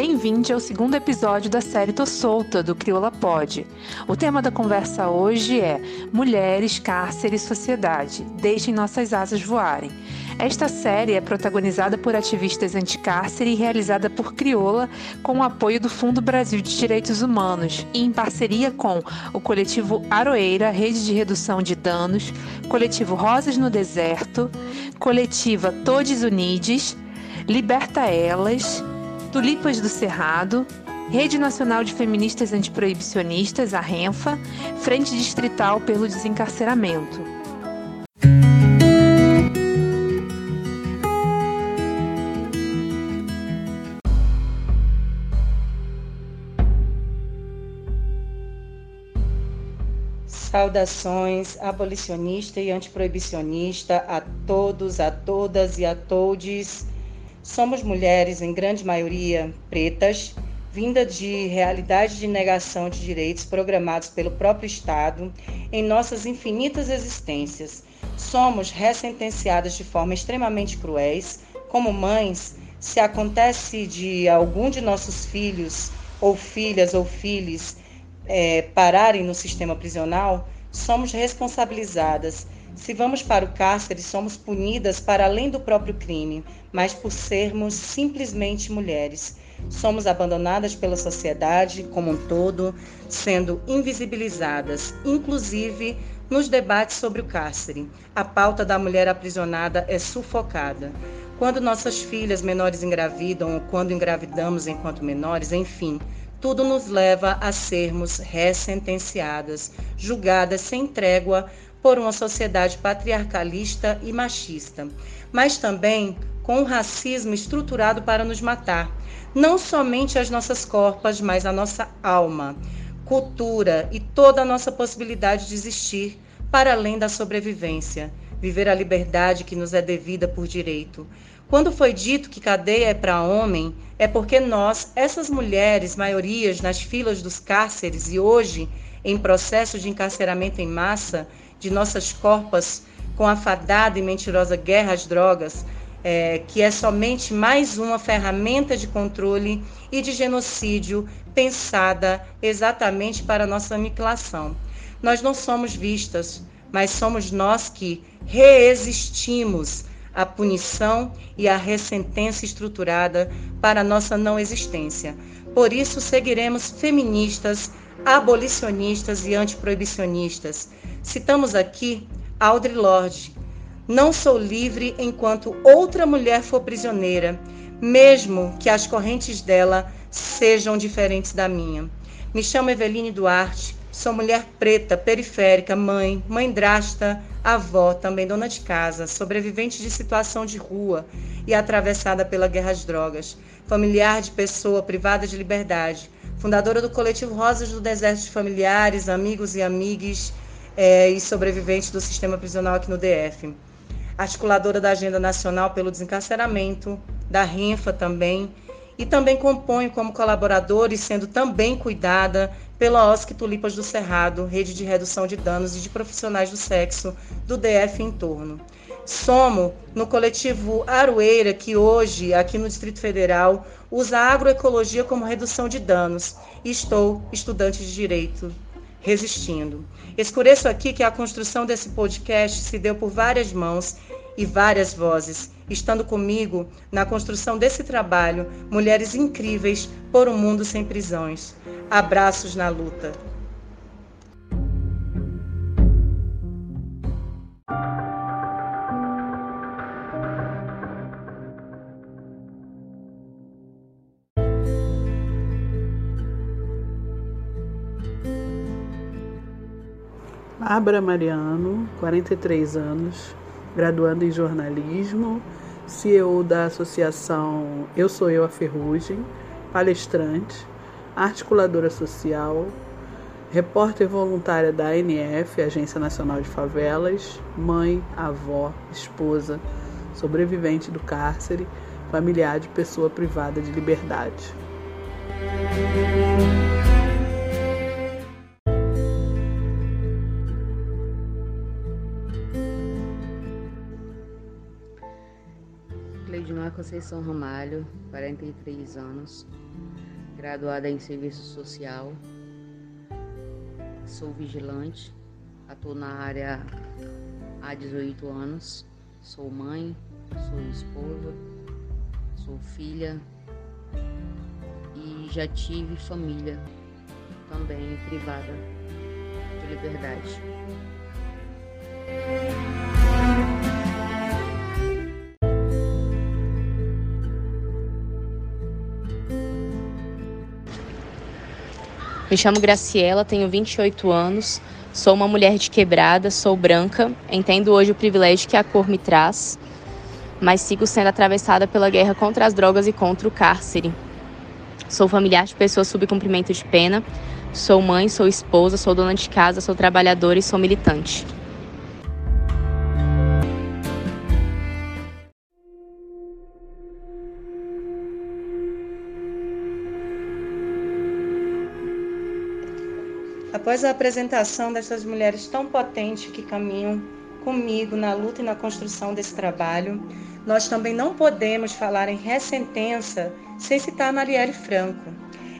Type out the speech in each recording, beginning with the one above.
Bem-vindo ao segundo episódio da série Tô Solta, do Crioula Pod. O tema da conversa hoje é Mulheres, Cárcere e Sociedade. Deixem nossas asas voarem. Esta série é protagonizada por ativistas anticárcere e realizada por Crioula com o apoio do Fundo Brasil de Direitos Humanos e em parceria com o coletivo Aroeira, Rede de Redução de Danos, coletivo Rosas no Deserto, coletiva Todes Unides, Liberta Elas, Tulipas do Cerrado, Rede Nacional de Feministas Antiproibicionistas, a RENFA, Frente Distrital pelo Desencarceramento. Saudações abolicionista e antiproibicionista a todos, a todas e a todes. Somos mulheres, em grande maioria pretas, vinda de realidade de negação de direitos programados pelo próprio Estado em nossas infinitas existências. Somos ressentenciadas de forma extremamente cruéis, como mães, se acontece de algum de nossos filhos ou filhas ou filhos é, pararem no sistema prisional, somos responsabilizadas. Se vamos para o cárcere, somos punidas para além do próprio crime, mas por sermos simplesmente mulheres. Somos abandonadas pela sociedade como um todo, sendo invisibilizadas, inclusive nos debates sobre o cárcere. A pauta da mulher aprisionada é sufocada. Quando nossas filhas menores engravidam ou quando engravidamos enquanto menores, enfim, tudo nos leva a sermos ressentenciadas, julgadas sem trégua por uma sociedade patriarcalista e machista, mas também com um racismo estruturado para nos matar, não somente as nossas corpas, mas a nossa alma, cultura e toda a nossa possibilidade de existir para além da sobrevivência, viver a liberdade que nos é devida por direito. Quando foi dito que cadeia é para homem, é porque nós, essas mulheres, maiorias nas filas dos cárceres e hoje em processo de encarceramento em massa de nossas corpas com a fadada e mentirosa guerra às drogas, é, que é somente mais uma ferramenta de controle e de genocídio pensada exatamente para nossa aniquilação. Nós não somos vistas, mas somos nós que reexistimos a punição e a ressentença estruturada para nossa não existência. Por isso, seguiremos feministas, abolicionistas e antiproibicionistas. Citamos aqui Audre Lorde. Não sou livre enquanto outra mulher for prisioneira, mesmo que as correntes dela sejam diferentes da minha. Me chamo Eveline Duarte, sou mulher preta, periférica, mãe, mãe drasta, avó, também dona de casa, sobrevivente de situação de rua e atravessada pela guerra às drogas, familiar de pessoa privada de liberdade, fundadora do coletivo Rosas do Deserto de Familiares, Amigos e Amigues é, e sobrevivente do sistema prisional aqui no DF. Articuladora da Agenda Nacional pelo Desencarceramento, da RINFA também, e também compõe como colaboradora e sendo também cuidada pela OSC Tulipas do Cerrado, rede de redução de danos e de profissionais do sexo do DF em torno. Somo no coletivo Aroeira, que hoje, aqui no Distrito Federal, usa a agroecologia como redução de danos. E estou estudante de direito, resistindo. Escureço aqui que a construção desse podcast se deu por várias mãos e várias vozes, estando comigo na construção desse trabalho, mulheres incríveis por um mundo sem prisões. Abraços na luta. Bárbara Mariano, 43 anos, graduando em jornalismo, CEO da associação Eu Sou Eu a Ferrugem, palestrante, articuladora social, repórter voluntária da ANF, Agência Nacional de Favelas, mãe, avó, esposa, sobrevivente do cárcere, familiar de pessoa privada de liberdade. Cleidmar Conceição Ramalho, 43 anos, graduada em serviço social, sou vigilante, atuo na área há 18 anos, sou mãe, sou esposa, sou filha e já tive família também privada de liberdade. Me chamo Graciela, tenho 28 anos, sou uma mulher de quebrada, sou branca, entendo hoje o privilégio que a cor me traz, mas sigo sendo atravessada pela guerra contra as drogas e contra o cárcere. Sou familiar de pessoas sob cumprimento de pena, sou mãe, sou esposa, sou dona de casa, sou trabalhadora e sou militante. Após a apresentação dessas mulheres tão potentes que caminham comigo na luta e na construção desse trabalho, nós também não podemos falar em ressentença sem citar Marielle Franco.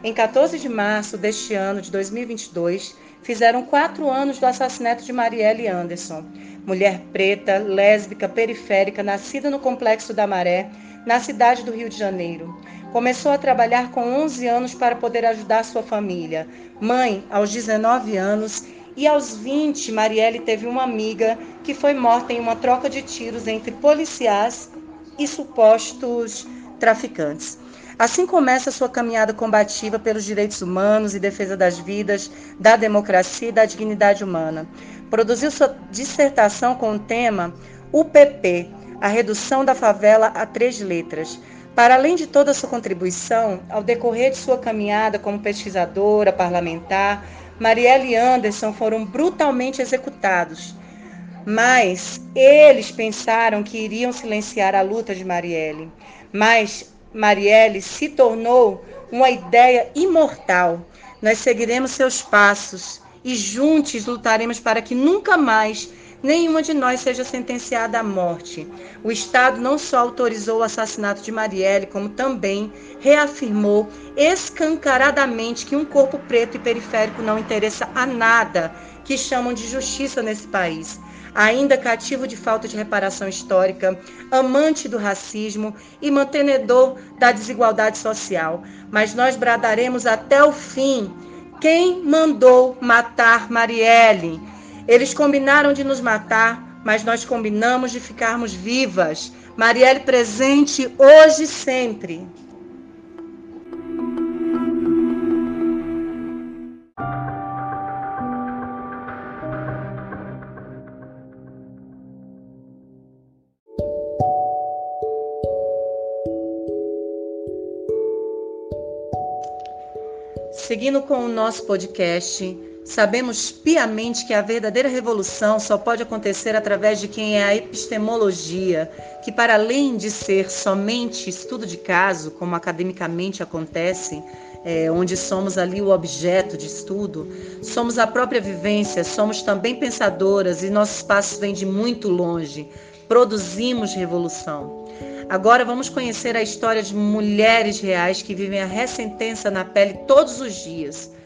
Em 14 de março deste ano de 2022, fizeram quatro anos do assassinato de Marielle Anderson, mulher preta, lésbica, periférica, nascida no Complexo da Maré, na cidade do Rio de Janeiro. Começou a trabalhar com 11 anos para poder ajudar sua família. Mãe, aos 19 anos, e aos 20, Marielle teve uma amiga que foi morta em uma troca de tiros entre policiais e supostos traficantes. Assim começa sua caminhada combativa pelos direitos humanos e defesa das vidas, da democracia e da dignidade humana. Produziu sua dissertação com o tema UPP, a redução da favela a três letras. Para além de toda a sua contribuição, ao decorrer de sua caminhada como pesquisadora, parlamentar, Marielle e Anderson foram brutalmente executados. Mas eles pensaram que iriam silenciar a luta de Marielle. Mas Marielle se tornou uma ideia imortal. Nós seguiremos seus passos e juntos lutaremos para que nunca mais nenhuma de nós seja sentenciada à morte. O Estado não só autorizou o assassinato de Marielle, como também reafirmou escancaradamente que um corpo preto e periférico não interessa a nada que chamam de justiça nesse país. Ainda cativo de falta de reparação histórica, amante do racismo e mantenedor da desigualdade social. Mas nós bradaremos até o fim. Quem mandou matar Marielle? Eles combinaram de nos matar, mas nós combinamos de ficarmos vivas. Marielle presente hoje e sempre. Seguindo com o nosso podcast, Sabemos piamente que a verdadeira revolução só pode acontecer através de quem é a epistemologia, que, para além de ser somente estudo de caso, como academicamente acontece, é, onde somos ali o objeto de estudo, somos a própria vivência, somos também pensadoras e nossos passos vêm de muito longe. Produzimos revolução. Agora vamos conhecer a história de mulheres reais que vivem a ressentença na pele todos os dias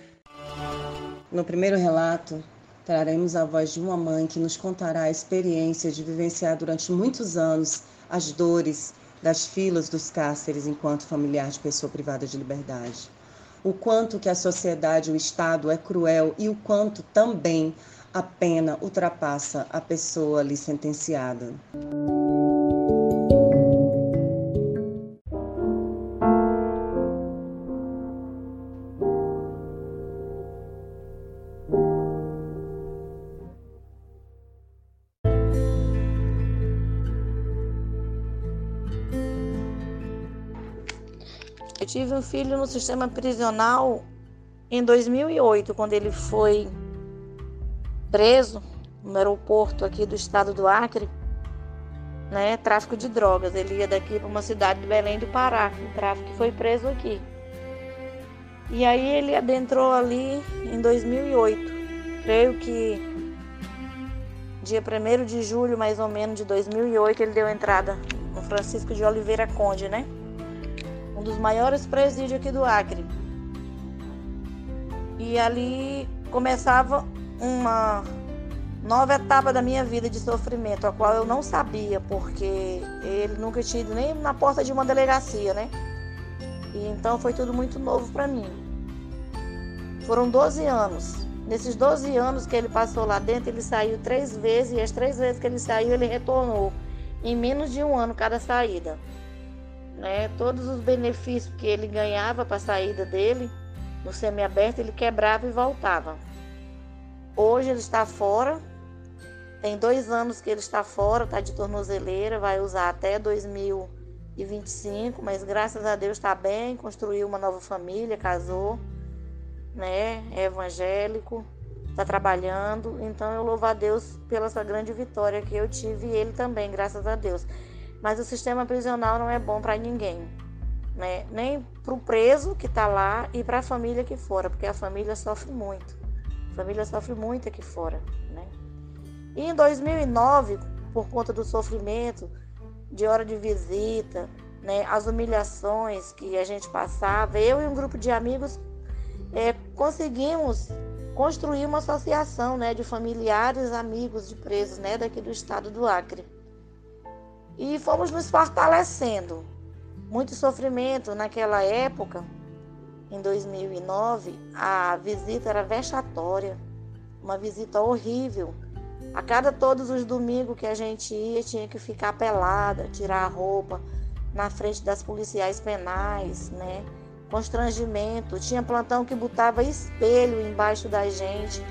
no primeiro relato, traremos a voz de uma mãe que nos contará a experiência de vivenciar durante muitos anos as dores das filas dos cárceres enquanto familiar de pessoa privada de liberdade. O quanto que a sociedade, o Estado é cruel e o quanto também a pena ultrapassa a pessoa ali sentenciada. Tive um filho no sistema prisional em 2008, quando ele foi preso no aeroporto aqui do estado do Acre, né, tráfico de drogas. Ele ia daqui para uma cidade de Belém do Pará, o tráfico foi preso aqui. E aí ele adentrou ali em 2008. Creio que dia 1 de julho, mais ou menos, de 2008, ele deu entrada no Francisco de Oliveira Conde, né? Um dos maiores presídios aqui do Acre. E ali começava uma nova etapa da minha vida de sofrimento, a qual eu não sabia, porque ele nunca tinha ido nem na porta de uma delegacia, né? E então foi tudo muito novo para mim. Foram 12 anos. Nesses 12 anos que ele passou lá dentro, ele saiu três vezes, e as três vezes que ele saiu, ele retornou. Em menos de um ano cada saída. Né? Todos os benefícios que ele ganhava para a saída dele, no semiaberto, ele quebrava e voltava. Hoje ele está fora, tem dois anos que ele está fora, está de tornozeleira, vai usar até 2025, mas graças a Deus está bem, construiu uma nova família, casou, né? É evangélico, está trabalhando. Então eu louvo a Deus pela essa grande vitória que eu tive e ele também, graças a Deus. Mas o sistema prisional não é bom para ninguém. Né? Nem para o preso que está lá e para a família aqui fora, porque a família sofre muito. A família sofre muito aqui fora. Né? E em 2009, por conta do sofrimento, de hora de visita, né, as humilhações que a gente passava, eu e um grupo de amigos é, conseguimos construir uma associação né, de familiares, amigos de presos né, daqui do estado do Acre. E fomos nos fortalecendo. Muito sofrimento naquela época, em 2009, a visita era vexatória, uma visita horrível a cada todos os domingos que a gente ia, tinha que ficar pelada, tirar a roupa na frente das policiais penais, né? Constrangimento. Tinha plantão que botava espelho embaixo da gente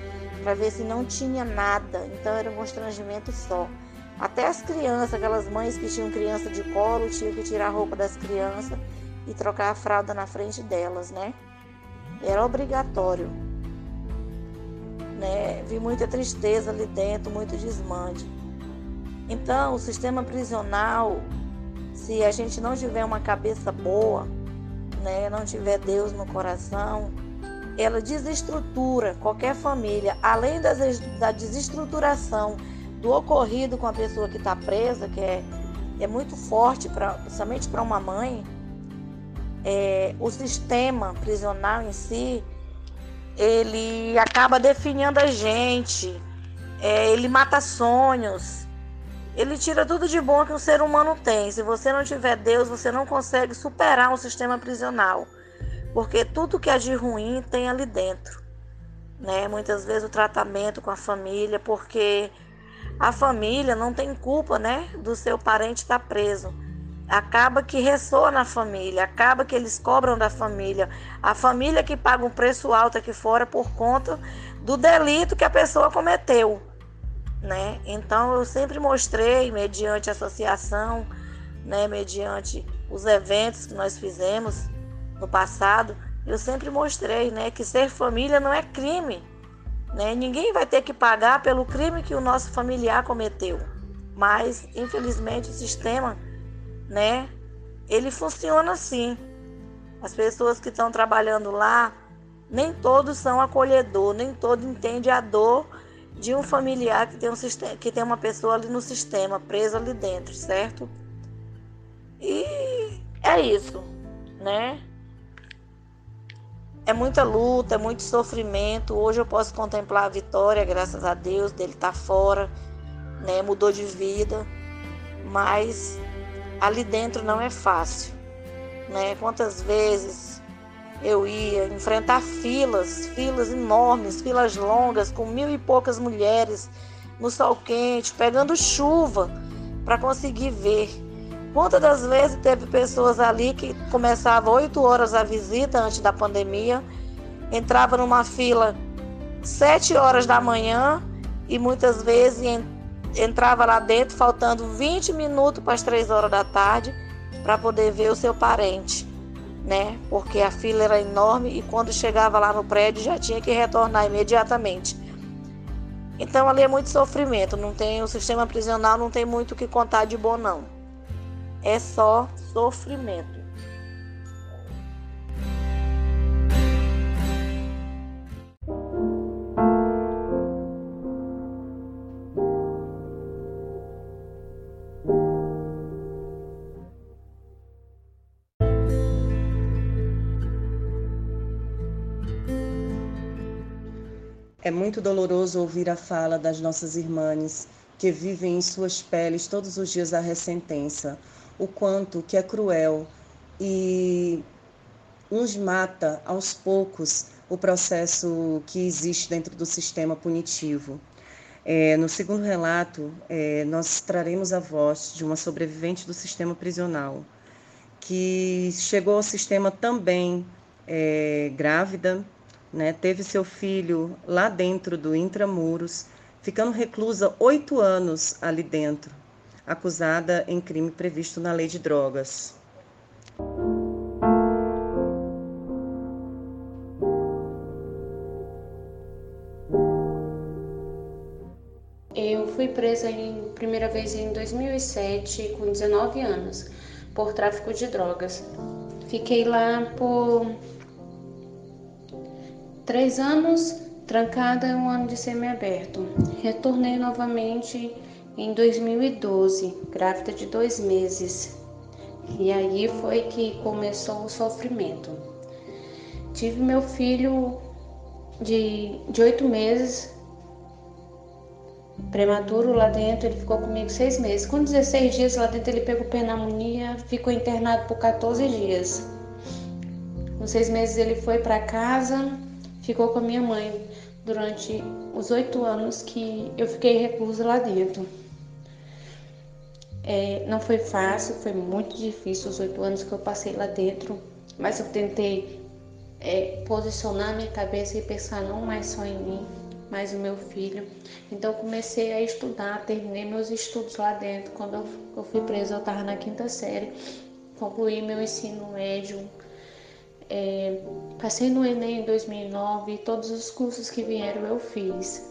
para ver se não tinha nada. Então era um constrangimento só. Até as crianças, aquelas mães que tinham criança de colo, tinham que tirar a roupa das crianças e trocar a fralda na frente delas, né? Era obrigatório né? Vi muita tristeza ali dentro, muito desmande. Então, o sistema prisional, se a gente não tiver uma cabeça boa, né, não tiver Deus no coração, ela desestrutura qualquer família, além das, da desestruturação do ocorrido com a pessoa que está presa, que é, é muito forte, pra, principalmente para uma mãe, é, o sistema prisional em si, ele acaba definindo a gente, é, ele mata sonhos, ele tira tudo de bom que um ser humano tem. Se você não tiver Deus, você não consegue superar um sistema prisional, porque tudo que é de ruim tem ali dentro. Né? Muitas vezes o tratamento com a família, porque a família não tem culpa né, do seu parente estar tá preso. Acaba que ressoa na família, acaba que eles cobram da família, a família que paga um preço alto aqui fora por conta do delito que a pessoa cometeu, né? Então eu sempre mostrei, mediante associação, né, mediante os eventos que nós fizemos no passado, eu sempre mostrei, né, que ser família não é crime, né? Ninguém vai ter que pagar pelo crime que o nosso familiar cometeu. Mas, infelizmente, o sistema né? Ele funciona assim. As pessoas que estão trabalhando lá, nem todos são acolhedor, nem todo entende a dor de um familiar que tem um sistema, que tem uma pessoa ali no sistema, presa ali dentro, certo? E é isso, né? É muita luta, é muito sofrimento. Hoje eu posso contemplar a vitória, graças a Deus, dele estar tá fora, né? Mudou de vida, mas ali dentro não é fácil, né? Quantas vezes eu ia enfrentar filas, filas enormes, filas longas, com mil e poucas mulheres no sol quente, pegando chuva para conseguir ver. Quantas das vezes teve pessoas ali que começava 8 horas a visita antes da pandemia, entrava numa fila 7 horas da manhã e muitas vezes entrava lá dentro faltando 20 minutos para as 3 horas da tarde para poder ver o seu parente, né? Porque a fila era enorme e quando chegava lá no prédio já tinha que retornar imediatamente. Então ali é muito sofrimento, não tem o sistema prisional não tem muito o que contar de bom não é só sofrimento. É muito doloroso ouvir a fala das nossas irmãs que vivem em suas peles todos os dias a ressentença, o quanto que é cruel. E nos mata aos poucos o processo que existe dentro do sistema punitivo. É, no segundo relato, é, nós traremos a voz de uma sobrevivente do sistema prisional, que chegou ao sistema também é, grávida, né, teve seu filho lá dentro do intramuros, ficando reclusa oito anos ali dentro, acusada em crime previsto na lei de drogas. Eu fui presa em primeira vez em 2007 com 19 anos por tráfico de drogas. Fiquei lá por três anos trancada e um ano de semiaberto. Retornei novamente em 2012, grávida de dois meses. E aí foi que começou o sofrimento. Tive meu filho de oito meses prematuro lá dentro, ele ficou comigo seis meses. Com 16 dias lá dentro ele pegou pneumonia, ficou internado por 14 dias. Com seis meses ele foi para casa, ficou com a minha mãe durante os oito anos que eu fiquei reclusa lá dentro. É, não foi fácil, foi muito difícil os oito anos que eu passei lá dentro, mas eu tentei é, posicionar minha cabeça e pensar não mais só em mim, mais o meu filho. Então comecei a estudar, terminei meus estudos lá dentro. Quando eu, eu fui presa, eu estava na quinta série, concluí meu ensino médio. É, passei no Enem em 2009, todos os cursos que vieram eu fiz.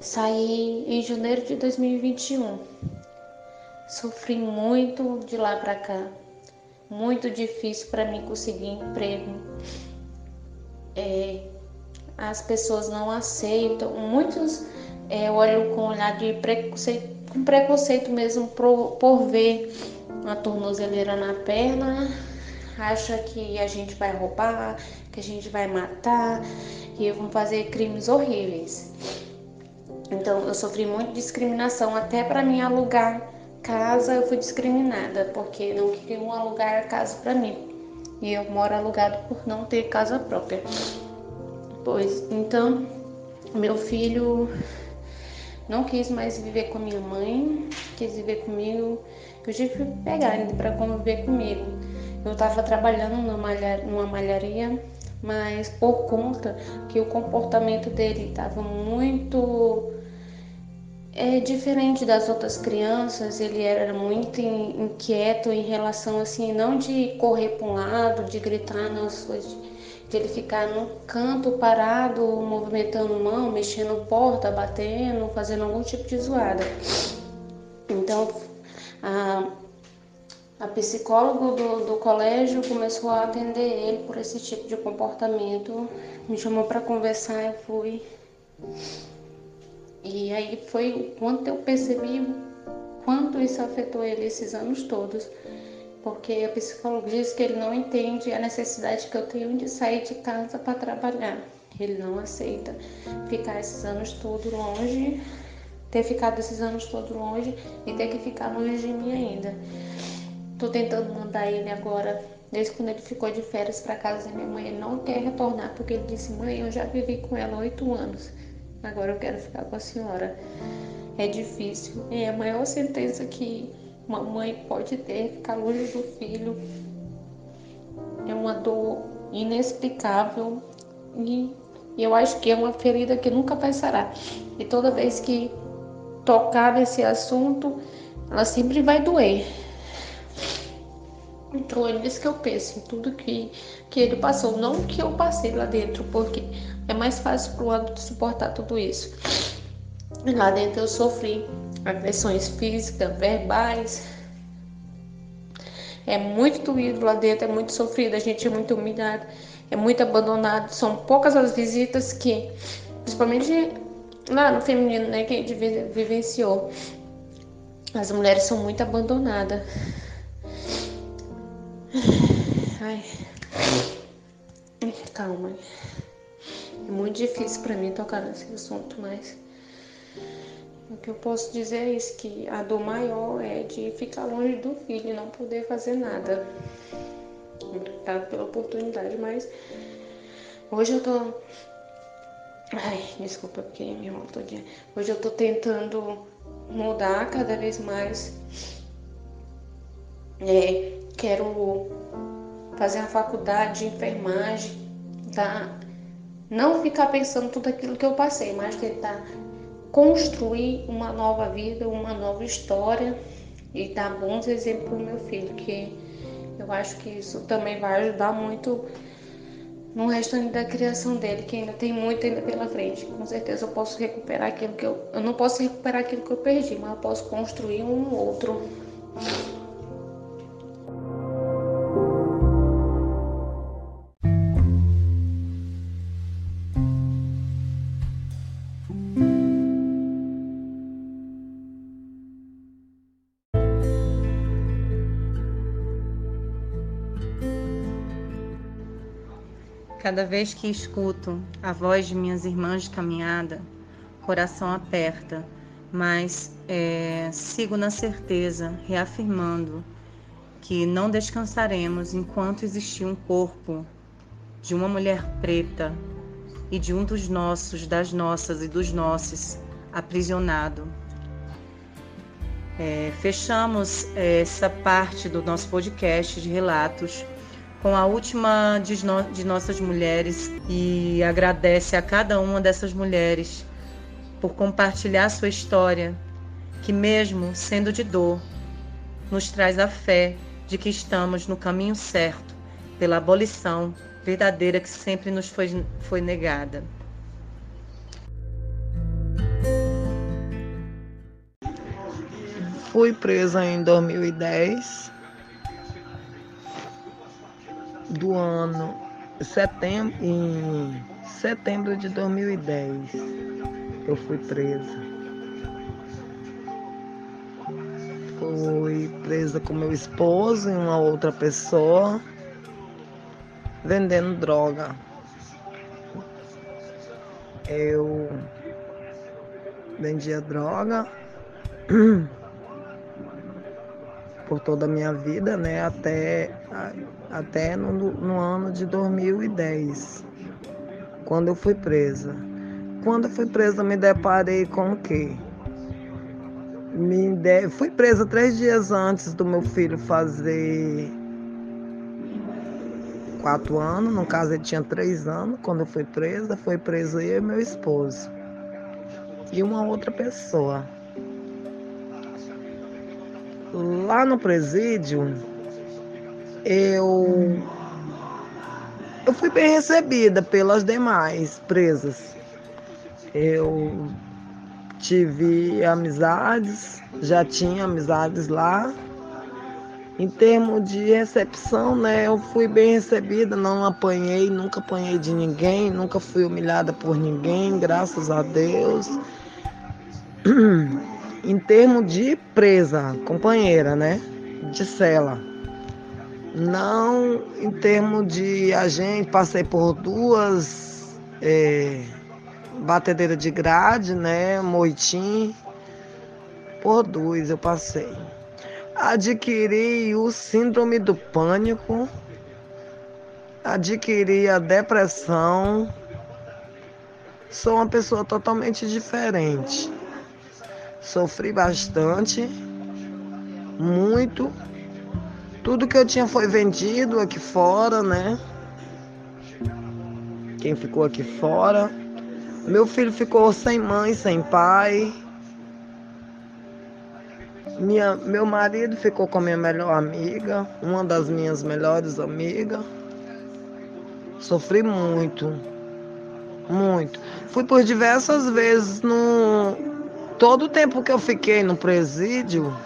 Saí em janeiro de 2021. Sofri muito de lá para cá. Muito difícil para mim conseguir emprego. É, as pessoas não aceitam. Muitos é, olham com olhar de preconceito, com preconceito mesmo por, por ver uma tornozeleira na perna, acha que a gente vai roubar, que a gente vai matar, e vão fazer crimes horríveis. Então eu sofri muito discriminação até para mim alugar casa, eu fui discriminada porque não queriam alugar casa para mim. E eu moro alugado por não ter casa própria. Pois então, meu filho não quis mais viver com minha mãe, quis viver comigo. Eu tive que pegar ele para conviver comigo. Eu estava trabalhando numa malharia, mas por conta que o comportamento dele estava muito é diferente das outras crianças, ele era muito inquieto em relação assim, não de correr para um lado, de gritar nas coisas de ele ficar no canto parado, movimentando mão, mexendo porta, batendo, fazendo algum tipo de zoada. Então, a, a psicóloga do, do colégio começou a atender ele por esse tipo de comportamento, me chamou para conversar, eu fui. E aí foi o quanto eu percebi quanto isso afetou ele esses anos todos porque o psicólogo diz que ele não entende a necessidade que eu tenho de sair de casa para trabalhar. Ele não aceita ficar esses anos todos longe, ter ficado esses anos todos longe e ter que ficar longe de mim ainda. Tô tentando mandar ele agora, desde quando ele ficou de férias para casa da minha mãe, ele não quer retornar porque ele disse: "Mãe, eu já vivi com ela oito anos. Agora eu quero ficar com a senhora." É difícil. É a maior sentença que uma mãe pode ter, ficar longe do filho. É uma dor inexplicável e eu acho que é uma ferida que nunca vai sarar. E toda vez que tocar nesse assunto, ela sempre vai doer. Então é nisso que eu penso, em tudo que, que ele passou. Não que eu passei lá dentro, porque é mais fácil para o adulto suportar tudo isso. Lá dentro eu sofri agressões físicas, verbais. É muito doído lá dentro, é muito sofrido, a gente é muito humilhado, é muito abandonado. São poucas as visitas que, principalmente lá no feminino, né, que a gente vivenciou. As mulheres são muito abandonadas. Ai. Calma. É muito difícil para mim tocar nesse assunto, mas o que eu posso dizer é isso, que a dor maior é de ficar longe do filho e não poder fazer nada. Obrigada pela oportunidade, mas hoje eu tô. Ai, desculpa porque me irmão todinha. Hoje eu tô tentando mudar cada vez mais. É, quero fazer a faculdade de enfermagem, tá? Não ficar pensando tudo aquilo que eu passei, mas tentar construir uma nova vida, uma nova história e dar bons exemplos para o meu filho, que eu acho que isso também vai ajudar muito no restante da criação dele, que ainda tem muito ainda pela frente. Com certeza eu posso recuperar aquilo que eu. Eu não posso recuperar aquilo que eu perdi, mas eu posso construir um outro. Cada vez que escuto a voz de minhas irmãs de caminhada, coração aperta, mas é, sigo na certeza, reafirmando que não descansaremos enquanto existir um corpo de uma mulher preta e de um dos nossos, das nossas e dos nossos aprisionado. É, fechamos é, essa parte do nosso podcast de relatos com a última de, no, de nossas mulheres e agradece a cada uma dessas mulheres por compartilhar sua história, que, mesmo sendo de dor, nos traz a fé de que estamos no caminho certo pela abolição verdadeira que sempre nos foi, foi negada. Fui presa em 2010 do ano setembro, em setembro de 2010 eu fui presa. Fui presa com meu esposo e uma outra pessoa vendendo droga. Eu vendia droga por toda a minha vida, né? Até, até no, no ano de 2010, quando eu fui presa. Quando eu fui presa, me deparei com o quê? Me de... Fui presa três dias antes do meu filho fazer quatro anos. No caso, ele tinha três anos quando eu fui presa. Foi preso eu e meu esposo. E uma outra pessoa lá no presídio, eu, eu fui bem recebida pelas demais presas. Eu tive amizades, já tinha amizades lá. Em termos de recepção, né, eu fui bem recebida, não apanhei, nunca apanhei de ninguém, nunca fui humilhada por ninguém, graças a Deus. em termos de presa, companheira, né? De cela. Não em termos de agente, passei por duas é, batedeiras de grade, né? Moitim. Por duas eu passei. Adquiri o síndrome do pânico. Adquiri a depressão. Sou uma pessoa totalmente diferente Sofri bastante, muito. Tudo que eu tinha foi vendido aqui fora, né? Quem ficou aqui fora. Meu filho ficou sem mãe, sem pai. Minha, meu marido ficou com a minha melhor amiga, uma das minhas melhores amigas. Sofri muito, muito. Fui por diversas vezes no, todo o tempo que eu fiquei no presídio,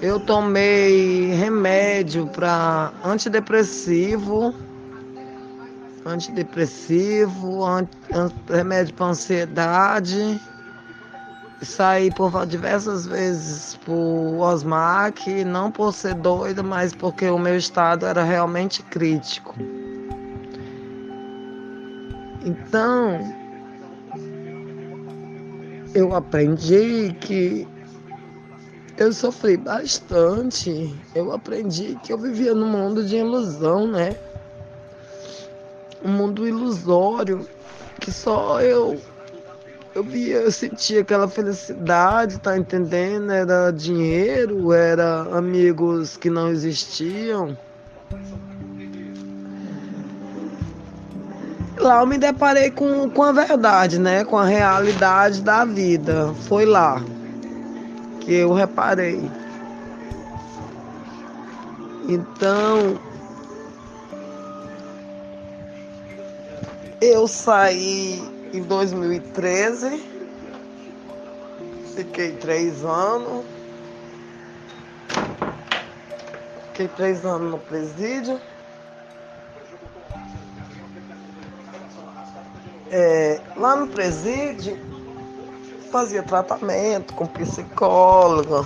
eu tomei remédio para antidepressivo, antidepressivo, anti, remédio para ansiedade. Saí por diversas vezes por Osmac, não por ser doida, mas porque o meu estado era realmente crítico. Então, eu aprendi que eu sofri bastante. Eu aprendi que eu vivia num mundo de ilusão, né? Um mundo ilusório que só eu eu via, eu sentia aquela felicidade, tá entendendo? Era dinheiro, era amigos que não existiam. Lá eu me deparei com, com a verdade, né? Com a realidade da vida. Foi lá que eu reparei. Então, eu saí em 2013, fiquei três anos, fiquei três anos no presídio. É, lá no presídio, fazia tratamento com psicóloga.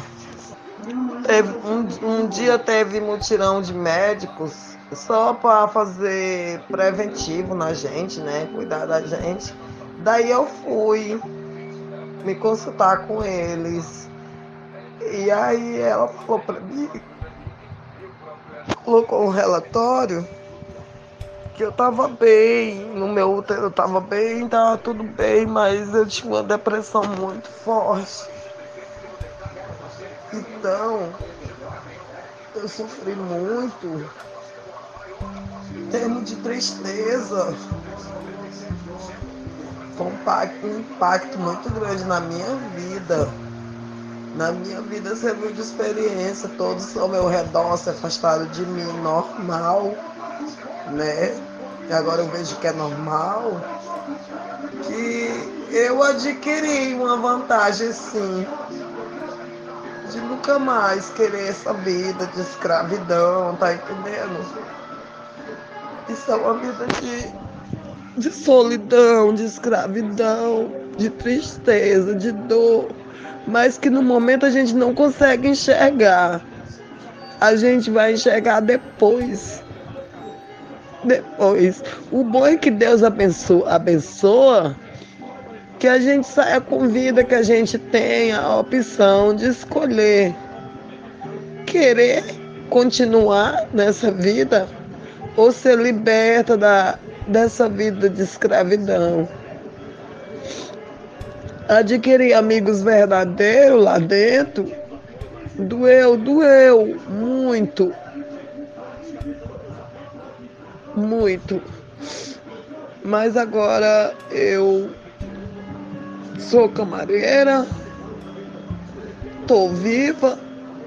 Teve, um, um dia teve mutirão de médicos só para fazer preventivo na gente, né? Cuidar da gente. Daí eu fui me consultar com eles. E aí ela falou para mim, colocou um relatório que eu tava bem, no meu útero eu tava bem, tava tudo bem, mas eu tinha uma depressão muito forte. Então, eu sofri muito, em de tristeza. Um impacto, um impacto muito grande na minha vida. Na minha vida serviu de experiência, todos ao meu redor se afastaram de mim, normal né? E agora eu vejo que é normal, que eu adquiri uma vantagem sim de nunca mais querer essa vida de escravidão, tá entendendo? Isso é uma vida de, de solidão, de escravidão, de tristeza, de dor, mas que no momento a gente não consegue enxergar. A gente vai enxergar depois depois. O bom é que Deus abençoa, abençoa que a gente saia com vida, que a gente tenha a opção de escolher querer continuar nessa vida ou ser liberta da, dessa vida de escravidão. Adquirir amigos verdadeiros lá dentro doeu, doeu muito, muito. Mas agora eu sou camareira, tô viva,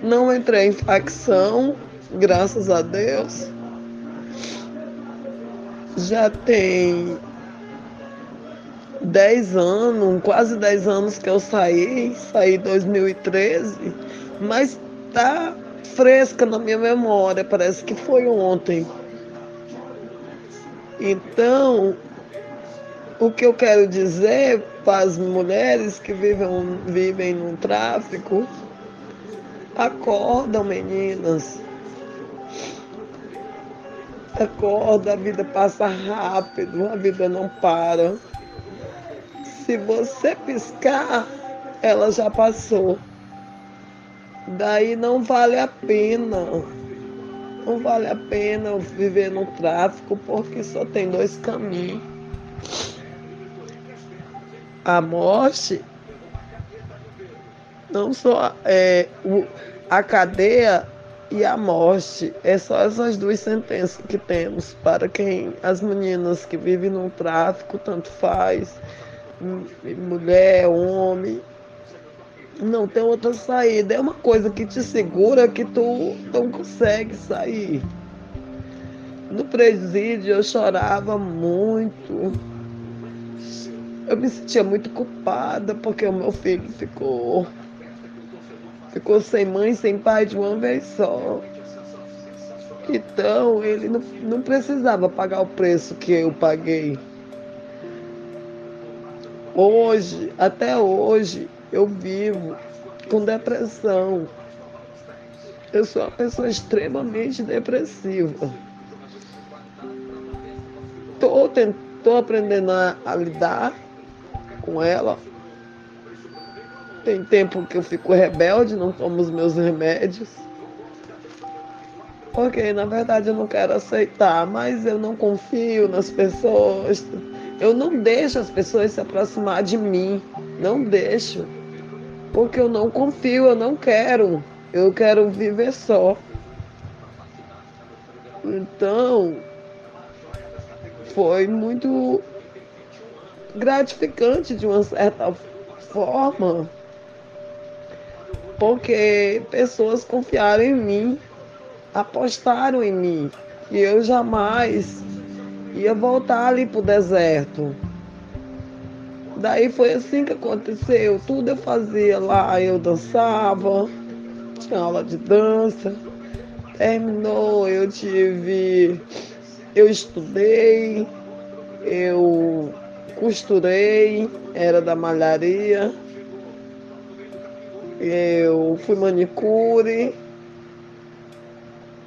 não entrei em facção, graças a Deus. Já tem 10 anos, quase 10 anos que eu saí, saí em 2013, mas tá fresca na minha memória, parece que foi ontem. Então, o que eu quero dizer para as mulheres que vivem, vivem no tráfico, acordam meninas. Acorda, a vida passa rápido, a vida não para. Se você piscar, ela já passou. Daí não vale a pena. Não vale a pena viver no tráfico porque só tem dois caminhos. A morte, não só é, o, a cadeia e a morte. É só essas duas sentenças que temos para quem as meninas que vivem no tráfico, tanto faz, mulher, homem, não tem outra saída. É uma coisa que te segura que tu não consegue sair. No presídio eu chorava muito. Eu me sentia muito culpada porque o meu filho ficou ficou sem mãe, sem pai de uma vez só. Então ele não, não precisava pagar o preço que eu paguei. Hoje, até hoje, eu vivo com depressão. Eu sou uma pessoa extremamente depressiva. Tô, Estou aprendendo a, a lidar com ela. Tem tempo que eu fico rebelde, não tomo os meus remédios. Porque na verdade eu não quero aceitar, mas eu não confio nas pessoas. Eu não deixo as pessoas se aproximar de mim. Não deixo. Porque eu não confio, eu não quero. Eu quero viver só. Então, foi muito gratificante de uma certa forma, porque pessoas confiaram em mim, apostaram em mim, e eu jamais ia voltar ali pro deserto. Daí foi assim que aconteceu. Tudo eu fazia lá, eu dançava, tinha aula de dança. Terminou, eu tive eu estudei, eu costurei, era da malharia, eu fui manicure,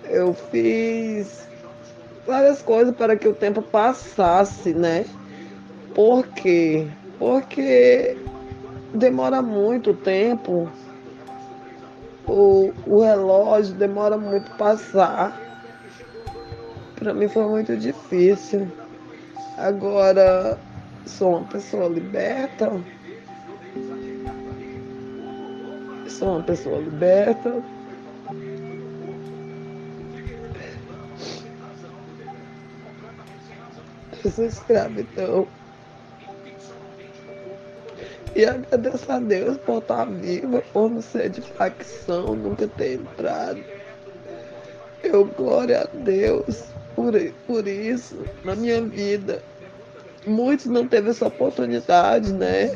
eu fiz várias coisas para que o tempo passasse, né? Por quê? Porque demora muito tempo, o, o relógio demora muito passar. Para mim foi muito difícil. Agora sou uma pessoa liberta. Sou uma pessoa liberta. Essa escravidão. E agradeço a Deus por estar viva, por não ser de facção, nunca ter entrado. Eu, glória a Deus por, por isso na minha vida. Muitos não teve essa oportunidade, né?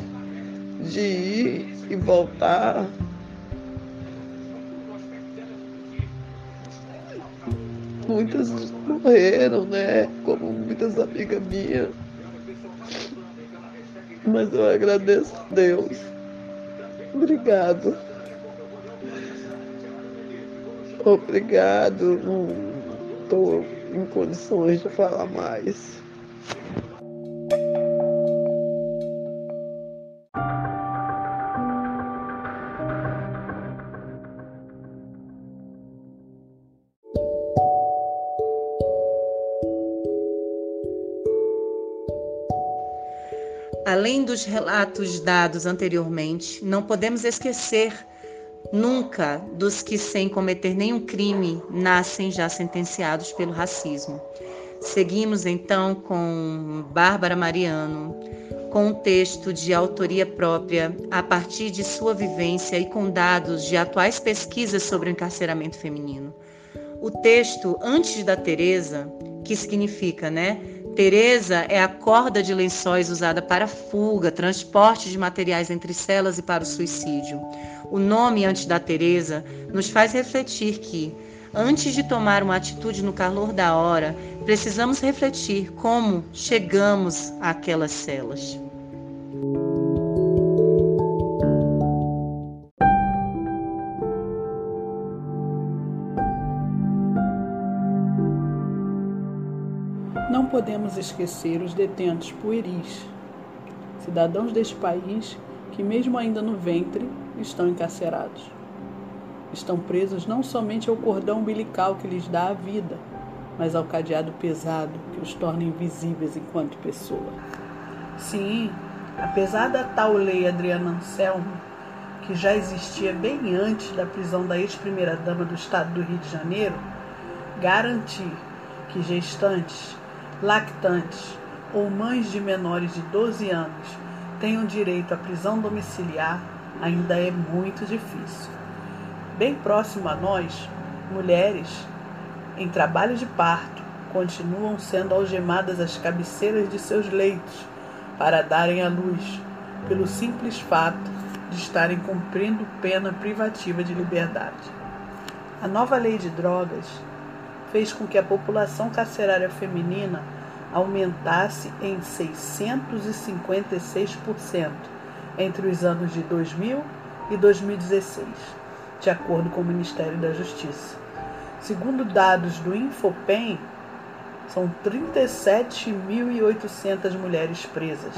De ir e voltar. Muitas morreram, né? Como muitas amigas minhas. Mas eu agradeço a Deus. Obrigado. Obrigado. Não estou em condições de falar mais. Além dos relatos dados anteriormente, não podemos esquecer nunca dos que, sem cometer nenhum crime, nascem já sentenciados pelo racismo. Seguimos então com Bárbara Mariano, com um texto de autoria própria, a partir de sua vivência e com dados de atuais pesquisas sobre o encarceramento feminino. O texto Antes da Teresa, que significa, né? Teresa é a corda de lençóis usada para fuga, transporte de materiais entre celas e para o suicídio. O nome antes da Teresa nos faz refletir que, antes de tomar uma atitude no calor da hora, precisamos refletir como chegamos àquelas celas. Não podemos esquecer os detentos pueris, cidadãos deste país que, mesmo ainda no ventre, estão encarcerados. Estão presos não somente ao cordão umbilical que lhes dá a vida, mas ao cadeado pesado que os torna invisíveis enquanto pessoa. Sim, apesar da tal lei Adriana Anselmo, que já existia bem antes da prisão da ex-primeira-dama do estado do Rio de Janeiro, garantir que gestantes, lactantes ou mães de menores de 12 anos tenham direito à prisão domiciliar ainda é muito difícil. Bem próximo a nós, mulheres em trabalho de parto continuam sendo algemadas às cabeceiras de seus leitos para darem à luz, pelo simples fato de estarem cumprindo pena privativa de liberdade. A nova lei de drogas fez com que a população carcerária feminina aumentasse em 656% entre os anos de 2000 e 2016, de acordo com o Ministério da Justiça. Segundo dados do Infopem, são 37.800 mulheres presas.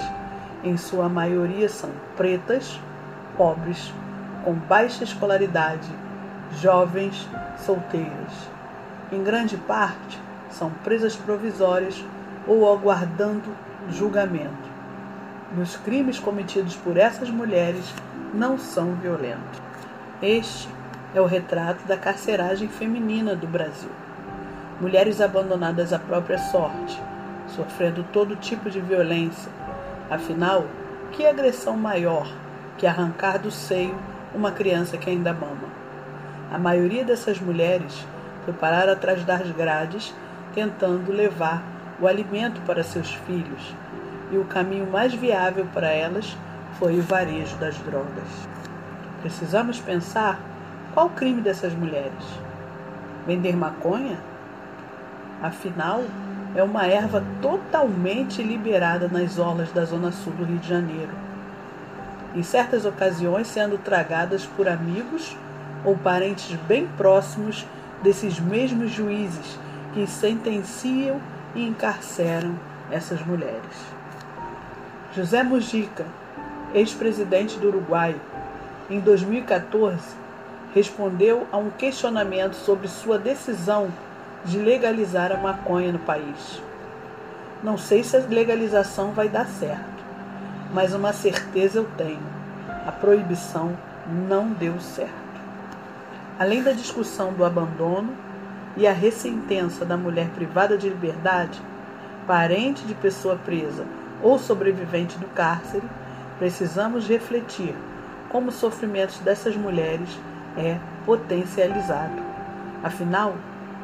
Em sua maioria são pretas, pobres, com baixa escolaridade, jovens, solteiras. Em grande parte, são presas provisórias ou aguardando julgamento. Os crimes cometidos por essas mulheres não são violentos. Este é o retrato da carceragem feminina do Brasil. Mulheres abandonadas à própria sorte, sofrendo todo tipo de violência. Afinal, que agressão maior que arrancar do seio uma criança que ainda mama? A maioria dessas mulheres foi parar atrás das grades, tentando levar o alimento para seus filhos, e o caminho mais viável para elas foi o varejo das drogas. Precisamos pensar qual o crime dessas mulheres? Vender maconha? Afinal, é uma erva totalmente liberada nas orlas da zona sul do Rio de Janeiro. Em certas ocasiões, sendo tragadas por amigos ou parentes bem próximos desses mesmos juízes que sentenciam e encarceram essas mulheres. José Mujica, ex-presidente do Uruguai, em 2014, respondeu a um questionamento sobre sua decisão de legalizar a maconha no país. Não sei se a legalização vai dar certo, mas uma certeza eu tenho: a proibição não deu certo. Além da discussão do abandono e a ressentença da mulher privada de liberdade, parente de pessoa presa ou sobrevivente do cárcere, precisamos refletir como os sofrimentos dessas mulheres é potencializado. Afinal,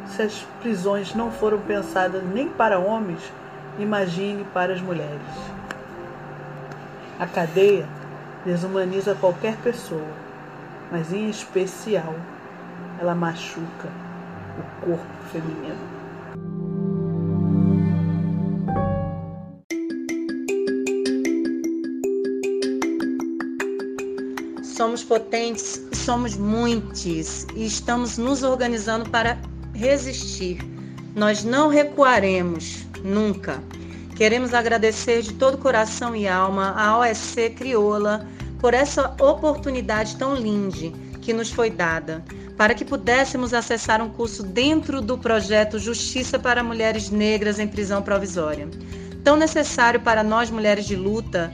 se as prisões não foram pensadas nem para homens, imagine para as mulheres. A cadeia desumaniza qualquer pessoa, mas em especial ela machuca o corpo feminino. Somos potentes somos muitos e estamos nos organizando para resistir. Nós não recuaremos nunca. Queremos agradecer de todo coração e alma a OSC Crioula por essa oportunidade tão linda que nos foi dada, para que pudéssemos acessar um curso dentro do projeto Justiça para Mulheres Negras em Prisão Provisória, tão necessário para nós mulheres de luta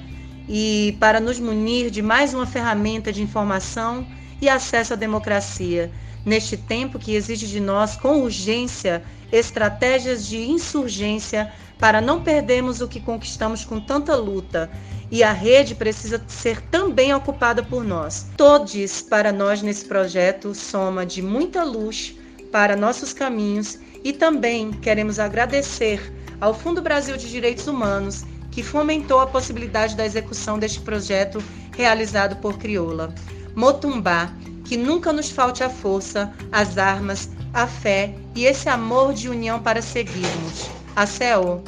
e para nos munir de mais uma ferramenta de informação e acesso à democracia, neste tempo que exige de nós, com urgência, estratégias de insurgência para não perdermos o que conquistamos com tanta luta. E a rede precisa ser também ocupada por nós. Todos, para nós nesse projeto, soma de muita luz para nossos caminhos e também queremos agradecer ao Fundo Brasil de Direitos Humanos que fomentou a possibilidade da execução deste projeto realizado por Crioula. Motumbá, que nunca nos falte a força, as armas, a fé e esse amor de união para seguirmos. A CEO.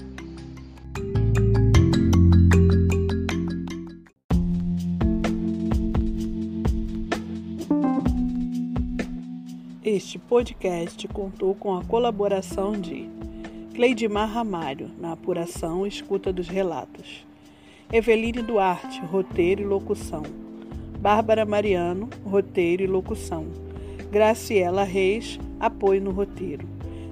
Este podcast contou com a colaboração de Cleidimar Ramalho, na apuração e escuta dos relatos. Eveline Duarte, roteiro e locução. Bárbara Mariano, roteiro e locução. Graciela Reis, apoio no roteiro.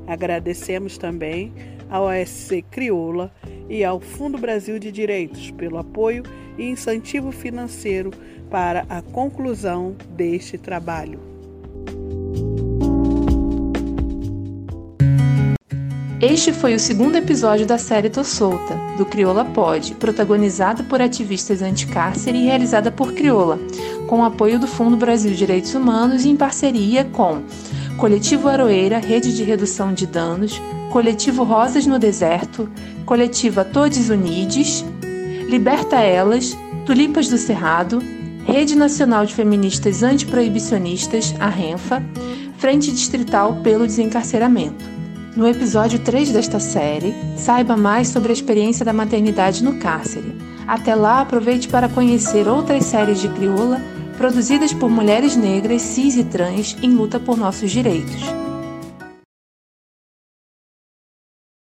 Agradecemos também ao OSC Crioula e ao Fundo Brasil de Direitos pelo apoio e incentivo financeiro para a conclusão deste trabalho. Este foi o segundo episódio da série Tô Solta, do Crioula Pod, protagonizada por ativistas anti-cárcere e realizada por Crioula, com apoio do Fundo Brasil de Direitos Humanos e em parceria com Coletivo Aroeira, Rede de Redução de Danos, Coletivo Rosas no Deserto, Coletiva Todes Unides, Liberta Elas, Tulipas do Cerrado, Rede Nacional de Feministas Antiproibicionistas, a RENFA, Frente Distrital pelo Desencarceramento. No episódio 3 desta série, saiba mais sobre a experiência da maternidade no cárcere. Até lá, aproveite para conhecer outras séries de crioula produzidas por mulheres negras, cis e trans em luta por nossos direitos.